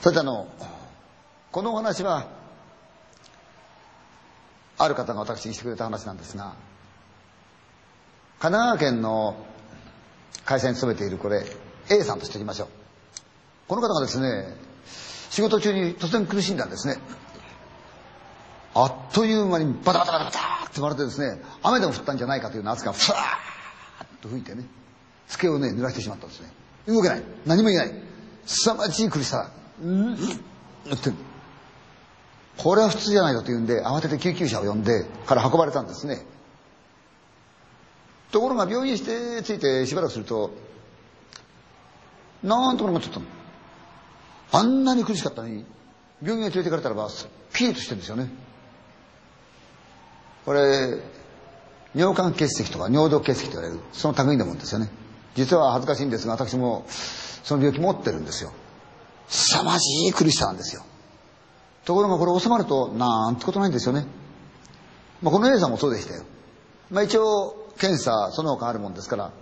それであのこのお話はある方が私にしてくれた話なんですが神奈川県の会社に勤めているこれ A さんとしておきましょう。この方がですね仕事中に突然苦しんだんですね。あっという間にバタバタバタバタって割れてですね雨でも降ったんじゃないかというような圧がふわーっと吹いてね机をね濡らしてしまったんですね。動けない。何も言えない。凄まじい苦しさ。うん。ってこれは普通じゃないかというんで慌てて救急車を呼んでから運ばれたんですね。ところが病院して着いてしばらくするとなんとかなっちゃったの。あんなに苦しかったのに病院へ連れてかれたらばすっきりとしてるんですよね。これ尿管結石とか尿道結石と言われるその類のもんですよね。実は恥ずかしいんですが私もその病気持ってるんですよ。凄まじい苦しさなんですよ。ところがこれ収まるとなんてことないんですよね、まあ、この A さんもそうでしたよ、まあ、一応検査その他あるもんですから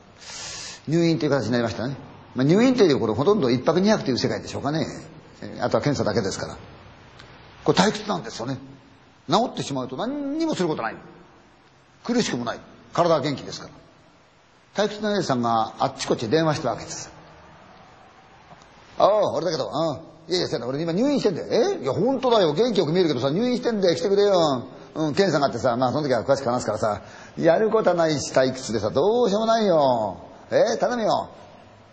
入院という形になりましたね、まあ、入院というこれほとんど1泊2泊という世界でしょうかね。あとは検査だけですから。これ退屈なんですよね。治ってしまうと何にもすることない。苦しくもない。体は元気ですから。退屈な A さんがあっちこっち電話したわけです。ああ俺だけどあいやいやせな。俺今入院してんだよ。え？いや本当だよ。元気よく見えるけどさ入院してんだよ。来てくれよ。うん、検査があってさ、まあその時は詳しく話すからさ、やることはないし退屈でさ、どうしようもないよ。え、頼むよ。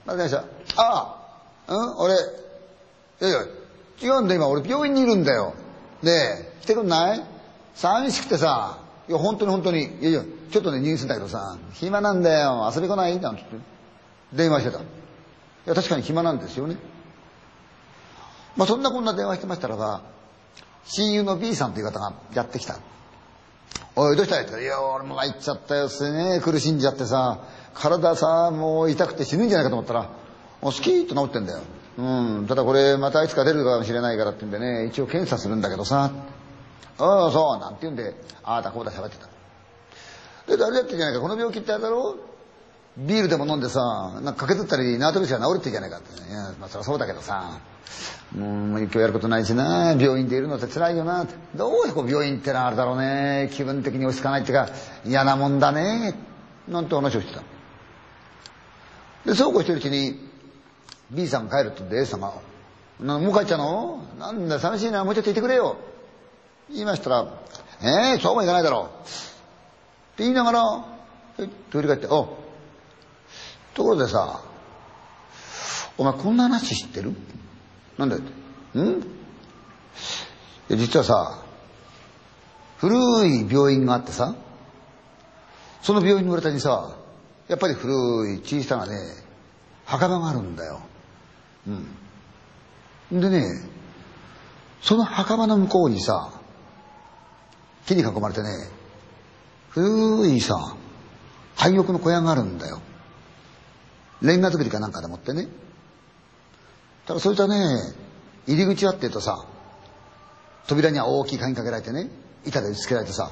まずました。ああ、うん、俺、いやいや、違うんだよ今。俺病院にいるんだよ。ねえ、来てくんない？寂しくてさ、いや本当に本当に、いやいや、ちょっとね入院するんだけどさ、暇なんだよ、遊び来ない？なんて言って、電話してた。いや確かに暇なんですよね。まあそんなこんな電話してましたらば、親友の B さんという方がやってきた。おい、どうしたいって言ったら、いや、俺も参っちゃったよ、すね苦しんじゃってさ、体さ、もう痛くて死ぬんじゃないかと思ったら、もうスキーッと治ってんだよ。うん、ただこれ、またいつか出るかもしれないからって言うんでね、一応検査するんだけどさ、ああ、そう、なんて言うんで、ああだこうだ喋ってた。で、誰だってんじゃないか、この病気ってあれだろ？ビールでも飲んでさ、なんか駆けずったり縄跳びしたら治るってじゃないかって、いや、まあそりゃそうだけどさ、もう今日やることないしな。病院でいるのって辛いよなどうしてこう病院ってのはあるだろうね。気分的に落ち着かないっていうか嫌なもんだね。なんて話をしてた。でそうこうしてるうちに B さんが帰るって言って A さんが「もう帰っちゃうの？なんだ寂しいな。もうちょっといてくれよ」言いましたら「ええー、そうもいかないだろう」って言いながら取り帰って「おところでさお前こんな話知ってる?」なんだよって。ん？いや、実はさ、古い病院があってさ、その病院の裏手にさ、やっぱり古い小さなね、墓場があるんだよ。うん。でね、その墓場の向こうにさ、木に囲まれてね、古いさ、廃屋の小屋があるんだよ。レンガ作りかなんかでもってね。ただそいつはね、入り口はって言うとさ、扉には大きい鍵かけられてね、板で打ち付けられてさ、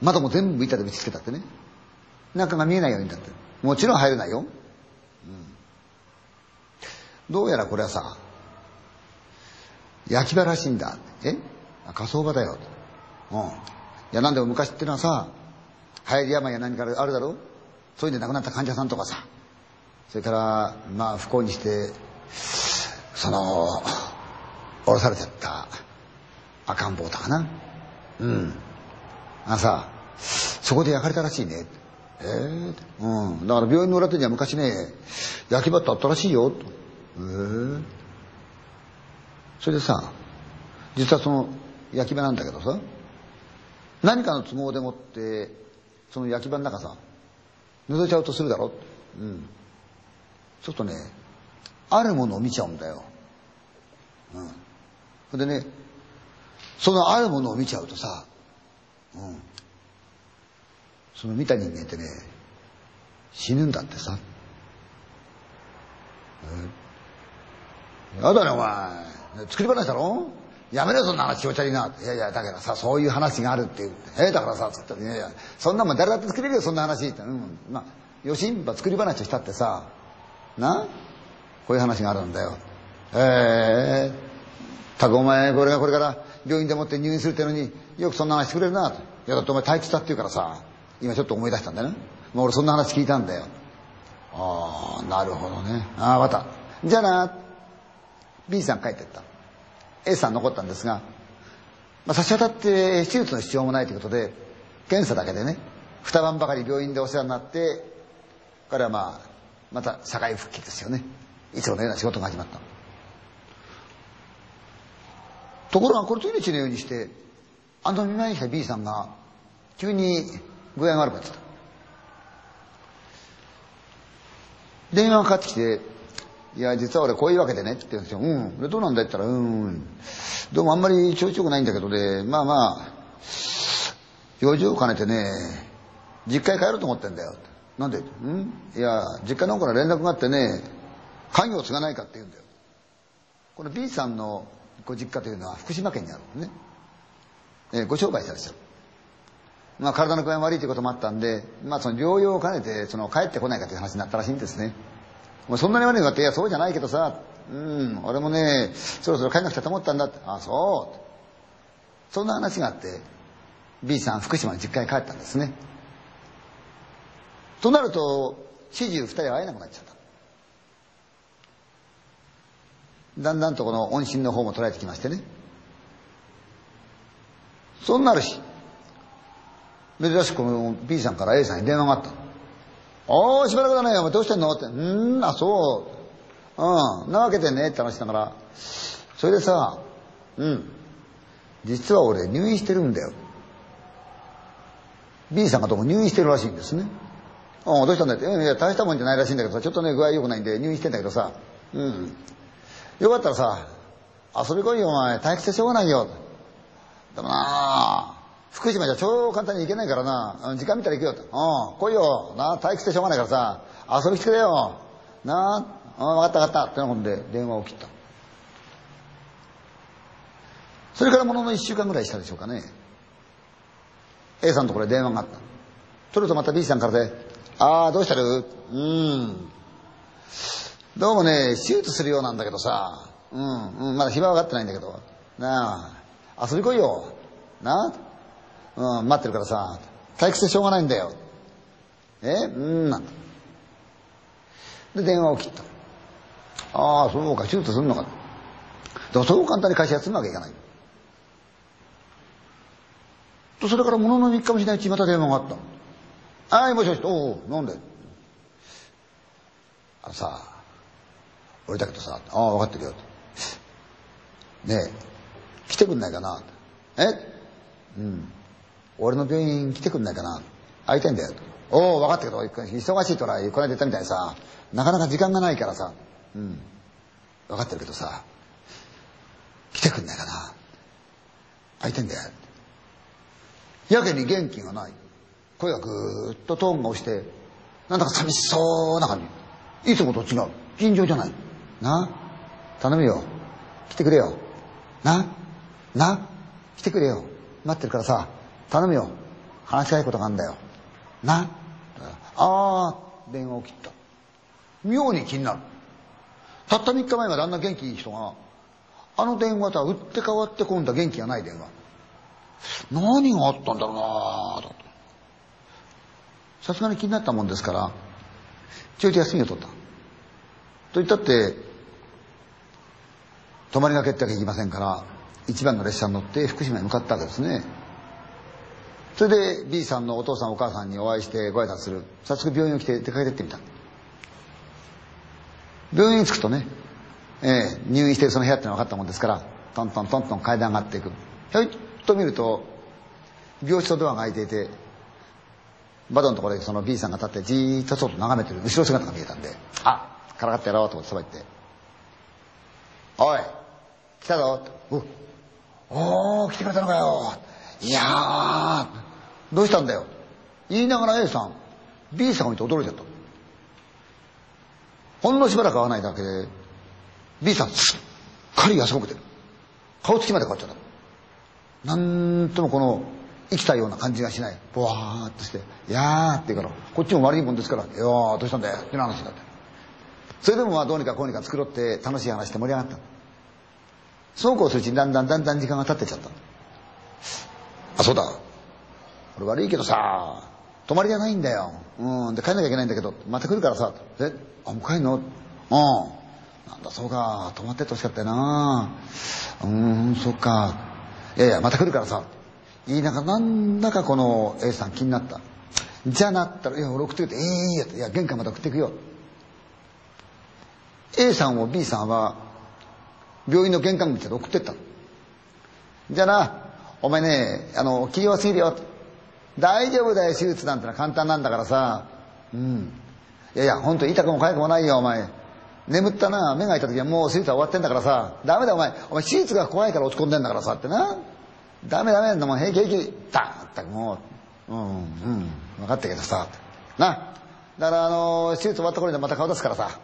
窓も全部板で打ち付けたってね。中が見えないようになってもちろん入れないよ。うん。どうやらこれはさ、焼き場らしいんだ。え？火葬場だよ。うん。いや、なんでも昔ってのはさ、流行り病や何かあるだろそういうんで亡くなった患者さんとかさ、それから、まあ不幸にして、その降ろされちゃった赤ん坊だかな。うん。あさそこで焼かれたらしいね。ええー、うん。だから病院の裏手には昔ね焼き場ってあったらしいよ。とええー、それでさ実はその焼き場なんだけどさ何かの都合でもってその焼き場の中さ覗いちゃうとするだろ。うん。ちょっとねあるものを見ちゃうんだよ。うん。でね、そのあるものを見ちゃうとさ、うん。その見た人間ってね、死ぬんだってさ。うん、やだね、お前。作り話だろ？やめろよ、そんな話、気持ち悪いな。いやいや、だからさ、そういう話があるっていう。えー、だからさ、つったら、いやいや、そんなもん誰だって作れるよ、そんな話。って。うん。まあ、よしんば作り話したってさ、な？こういう話があるんだよ。ええたくお前、これがこれから病院でもって入院するってのによくそんな話してくれるなと。いや、だってお前退屈だって言うからさ、今ちょっと思い出したんだよね。もう俺そんな話聞いたんだよ。ああ、なるほどね。ああ、わた。じゃあな、B さん帰ってった。A さん残ったんですが、まあ、差し当たって手術の必要もないということで、検査だけでね、二晩ばかり病院でお世話になって、彼はまあ、また社会復帰ですよね。いつものような仕事が始まった。ところがこれ次の日のようにして、あの見舞いに来た B さんが、急に具合が悪くなってた。電話がかかってきて、いや、実は俺こういうわけでねって言うんですよ。うん。で、どうなんだって言ったら、うん。どうもあんまり調子よくないんだけどね、まあまあ、用事を兼ねてね、実家へ帰ろうと思ってんだよ。なんで？うん？いや、実家の方から連絡があってね、家業を継がないかって言うんだよ。この B さんのご実家というのは福島県にあるのね。えー、ご商売したんですよ。まあ体の具合悪いということもあったんで、まあその療養を兼ねて、その帰ってこないかという話になったらしいんですね。もうそんなに悪いのかって、いや、そうじゃないけどさ、うん、俺もね、そろそろ帰んなくちゃと思ったんだって。あ、そう。そんな話があって、B さん福島の実家に帰ったんですね。となると、始終二人は会えなくなっちゃった。だんだんとこの音信の方も捉えてきましてね。そんなるし、珍しくこの B さんから A さんに電話があった。おー、しばらくだね。お前どうしてんの？って。うん、あ、そう。うん、なわけでねって話しながら。それでさ、うん、実は俺入院してるんだよ。B さんがどうも入院してるらしいんですね。あどうしたんだ？って。いや、大したもんじゃないらしいんだけどさ、ちょっとね、具合良くないんで入院してんだけどさ、うん。よかったらさ、遊び来いよ、お前。退屈してしょうがないよ。でもな福島じゃ超簡単に行けないからな、時間見たら行くよと。うん、来いよ。な退屈してしょうがないからさ、遊び来てくれよ。なあ、分かった分かった。ってなことで電話を切った。それからものの一週間ぐらいしたでしょうかね。A さんところで電話があった。取るとまた B さんからで、ああ、どうしたる？うん。どうもね、手術するようなんだけどさ、うん、うん、まだ暇分かってないんだけど、なあ、遊び来いよ。なあ、うん、待ってるからさ、退屈でしょうがないんだよ。え？うん、なんだ。で、電話を切った。ああ、そうか、手術するのか。でもそう簡単に会社休むわけいかない。と、それからものの3日もしないうちにまた電話があった。はい、もしもし、おお、なんで？あのさ、俺だけどさ、ああ、分かってるよ。ねえ、来てくんないかな？え？うん。俺の病院来てくんないかな？会いたいんだよ。おお、分かったけど、忙しいとら、この間言ったみたいにさ、なかなか時間がないからさ、うん。分かってるけどさ、来てくんないかな？会いたいんだよ。やけに元気がない。声がぐーっとトーンが落ちて、なんだか寂しそうな感じ。いつもと違う。尋常じゃない。な？頼むよ。来てくれよ。な？な？来てくれよ。待ってるからさ、頼むよ。話したいことがあるんだよ。な？ああ、電話を切った。妙に気になる。たった3日前まであんな元気いい人が、あの電話とは打って変わって今度は元気がない電話。何があったんだろうなぁ、さすがに気になったもんですから、ちょいと休みを取った。と言ったって、泊まりがけってわけいきませんから、一番の列車に乗って福島に向かったわけですね。それで B さんのお父さんお母さんにお会いしてご挨拶する。早速病院を来て出かけてってみた。病院に着くとね、えー、入院してるその部屋ってのが分かったもんですから、トントントントン階段上がっていく。ひょいっと見ると、病室のドアが開いていて、窓のところでその B さんが立ってじーっと外眺めてる後ろ姿が見えたんで、あからかってやろうと思ってそば行って、おい、来たぞおおー、来てくれたのかよ。いやー、どうしたんだよ。言いながら A さん、B さんを見て驚いちゃった。ほんのしばらく会わないだけで、B さんすっかり痩せこけてる。顔つきまで変わっちゃった。なんともこの生きたような感じがしない。ぼわーっとして、いやーって言うから、こっちも悪いもんですから、いやーどうしたんだよ。ってな話になって。それでもまあどうにかこうにか作ろうって楽しい話して盛り上がった。そうこうするうちにだんだんだんだん時間が経ってちゃったあそうだ。俺悪いけどさ泊まりじゃないんだよ。うん。で帰んなきゃいけないんだけどまた来るからさ。えあもう帰んの？うん。なんだそうか。泊まってってほしかったよな。うんそっか。いやいやまた来るからさ。言いながらなんだかこの A さん気になった。じゃあなったら「いや俺送ってくれていいや」いや玄関まで送ってくよ。A さんを B さんは病院の玄関口で送ってったじゃあなお前ねあの気を忘れるよ。大丈夫だよ手術なんてのは簡単なんだからさ。うん。いやいや本当痛くも痒くもないよお前。眠ったな。目が開いた時はもう手術は終わってんだからさ。ダメだお前。お前手術が怖いから落ち込んでんだからさってな。ダメダメもう平気平気。ダーったくもううんうん分かったけどさ。な。だからあの手術終わった頃にまた顔出すからさ。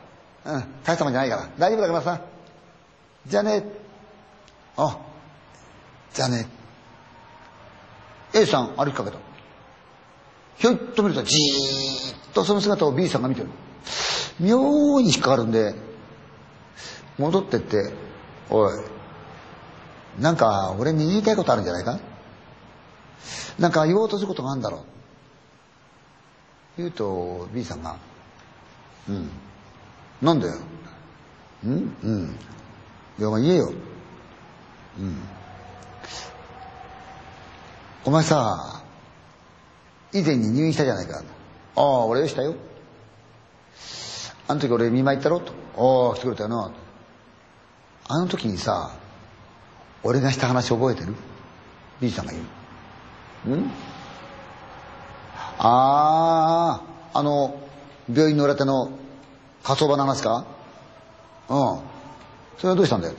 うん大したもんじゃないから。大丈夫だからさ。じゃあね。あじゃあね。A さん歩きかけた。ひょいっと見るとじーっとその姿を B さんが見てる。妙に引っかかるんで戻ってって「おい。なんか俺に言いたいことあるんじゃないか？なんか言おうとすることがあるんだろう」言うと B さんが「うん。なんだようん？うん。いやお前言えよ。うん。お前さ以前に入院したじゃないか。ああ俺よしたよ。あの時俺見舞い行ったろ？と。ああ来てくれたよな。あの時にさ俺がした話覚えてる？B さんが言う。ん？あああの病院の裏手の火葬場の話か？うん。それはどうしたんだよ？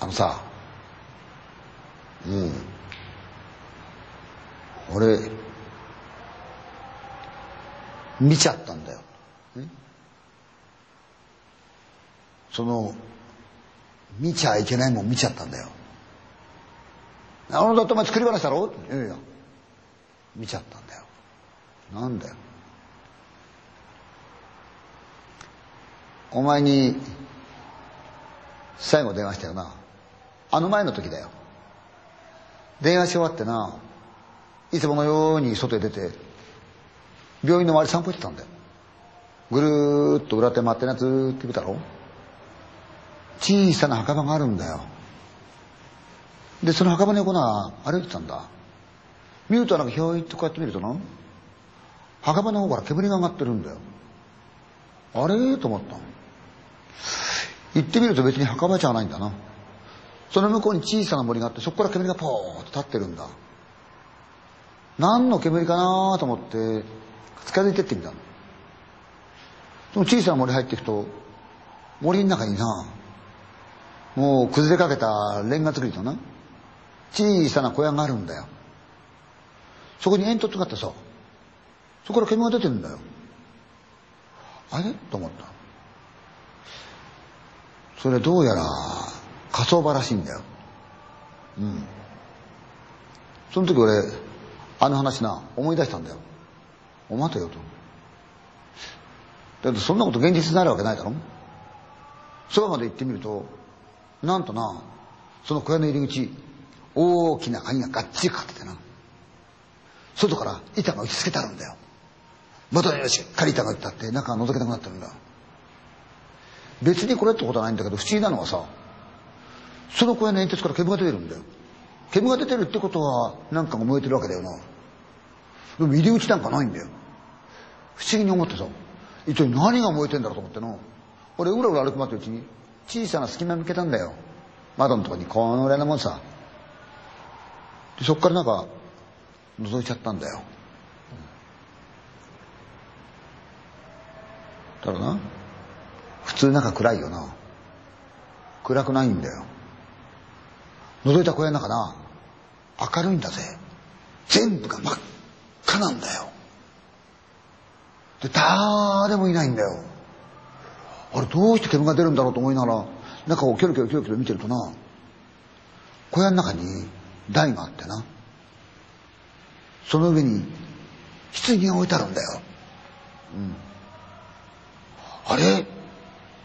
あのさうん。俺見ちゃったんだよ。その見ちゃいけないもん見ちゃったんだよ。あのだってお前作り話だろ？いやいや。見ちゃったんだよ。なんだよ。お前に最後電話したよな。あの前の時だよ。電話し終わってないつものように外へ出て病院の周り散歩行ってたんだよ。ぐるーっと裏手回ってなずーっと見たろ。小さな墓場があるんだよ。でその墓場の横な歩いてたんだ。見るとなんかひょいっとこうやって見るとな。墓場の方から煙が上がってるんだよ。あれ？と思った。行ってみると別に墓場じゃないんだな。その向こうに小さな森があってそこから煙がポーッと立ってるんだ。何の煙かなと思って近づいてってみたの。その小さな森入っていくと森の中になもう崩れかけたレンガ造りのな小さな小屋があるんだよ。そこに煙突があってさそこから煙が出てるんだよ。あれ？と思った。それどうやら火葬場らしいんだよ。うん。その時俺あの話な思い出したんだよ。お待てよと。だってそんなこと現実になるわけないだろ。そばまで行ってみるとなんとなその小屋の入り口大きな鍵ががっちりかかっててな。外から板が打ち付けてあるんだよ。窓にはしっかり板が打ってあって中が覗けなくなってるんだ。別にこれってことはないんだけど不思議なのはさその小屋の煙突から煙が出てるんだよ。煙が出てるってことは何かが燃えてるわけだよな。でも入り口なんかないんだよ。不思議に思ってさ一体何が燃えてんだろうと思ってな。俺うらうら歩き回ってるうちに小さな隙間見つけたんだよ。窓のとこにこのぐらいのもんさ。でそっからなんか覗いちゃったんだよ、ただな普通中暗いよな。暗くないんだよ。覗いた小屋の中な明るいんだぜ。全部が真っ赤なんだよ。で誰もいないんだよ。あれどうして煙が出るんだろうと思いながら中をキョロキョロキョロキョロ見てるとな小屋の中に台があってなその上に棺が置いてあるんだよ、うん、あれ？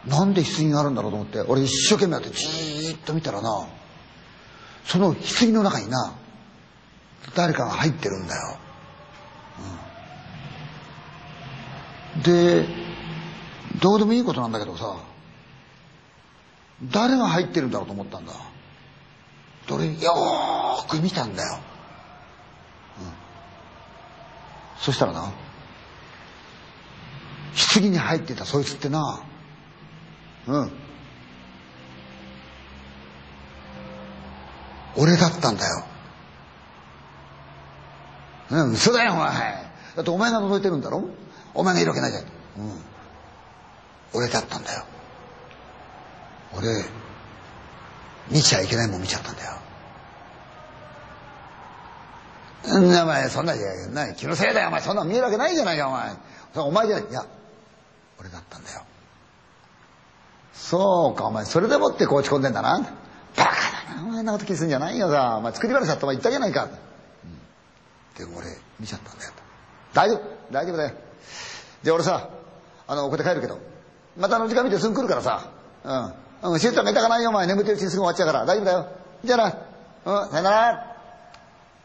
なんで棺があるんだろうと思って俺一生懸命やってじーっと見たらなその棺の中にな誰かが入ってるんだよ、うん、でどうでもいいことなんだけどさ誰が入ってるんだろうと思ったんだ。どれよーく見たんだよ、うん、そしたらな棺に入ってたそいつってなうん。俺だったんだよ。うん嘘だよお前。だってお前が覗いてるんだろ？お前がいるわけないじゃん、うん、俺だったんだよ。俺見ちゃいけないもん見ちゃったんだよ。お前そんなじゃな気のせいだよ。お前そんな見えるわけないじゃないかお前。お前じゃない。いや俺だったんだよ。そうかお前。それでもって落ち込んでんだな。バカだな。お前なこと気にするんじゃないよさ。お前作り話だってお前言ったじゃないか、うん、でも俺見ちゃったんだよ。大丈夫大丈夫だよ。じゃあ俺さあのここで帰るけど。またの時間見てすぐ来るからさ。うん。うん、手術はめたかないよお前。眠ってるうちにすぐ終わっちゃうから。大丈夫だよ。じゃあな。うんさよなら。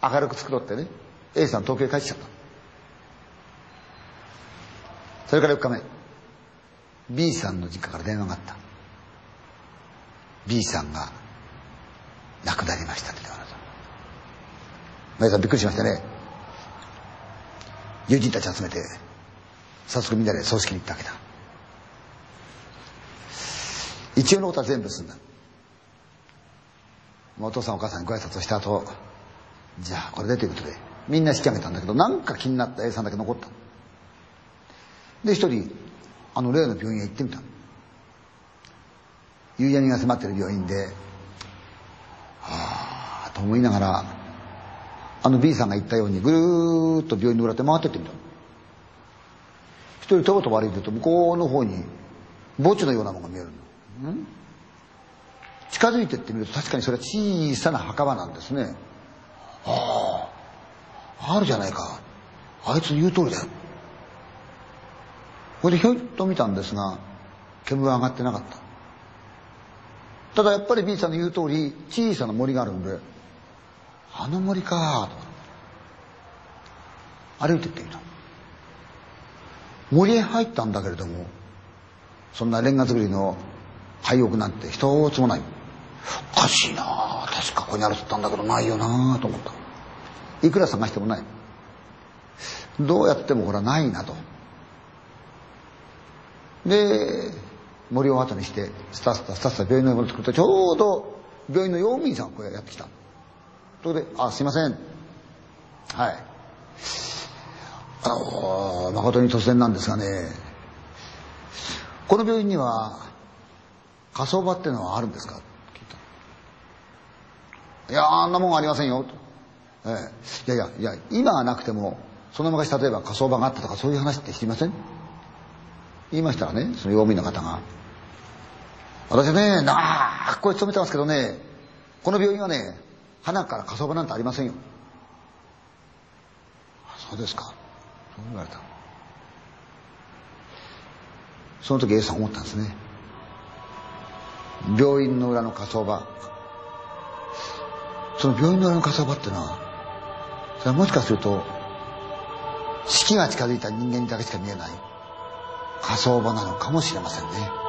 明るく作ろうってね。A さん東京へ帰っちゃった。それから4日目。B さんの実家から電話があった。B さんが亡くなりましたって電話だった。マさんびっくりしましたね。友人たち集めて早速みんなで葬式に行ったわけだ。一応のことは全部済んだ。お父さんお母さんにご挨拶をした後じゃあこれでということでみんな引き上げたんだけどなんか気になった A さんだけ残ったで一人あの例の病院へ行ってみた夕闇が迫ってる病院ではあと思いながらあの B さんが言ったようにぐるーっと病院の裏手回ってってみた一人とぼと歩いてると向こうの方に墓地のようなものが見えるの。近づいてってみると確かにそれは小さな墓場なんですね。あああるじゃないか。あいつ言う通りだよ。これでひょいっと見たんですが煙は上がってなかった。ただやっぱり B さんの言う通り小さな森があるんであの森かと歩いてってみた。森へ入ったんだけれどもそんなレンガ造りの廃屋なんて一つもない。おかしいな。確かここにあるったんだけどないよなと思った。いくら探してもない。どうやってもこれはないなと。で森を後にしてスタスタスタスタ病院の戻ってくるとちょうど病院の用務員さんがこれやってきた。それで「あすいません。はい。あの誠に突然なんですがねこの病院には火葬場っていうのはあるんですか?」いやあんなもんありませんよ」と。ええ、いやいやいや今はなくてもその昔例えば火葬場があったとかそういう話って知りません？言いましたらねその用務員の方が「私はね長くこ勤めてますけどねこの病院はね花から火葬場なんてありませんよ」あそうですか。そう言われたその時 A さん思ったんですね。病院の裏の火葬場その病院の裏の火葬場ってのはそれはもしかすると死期が近づいた人間にだけしか見えない火葬場なのかもしれませんね。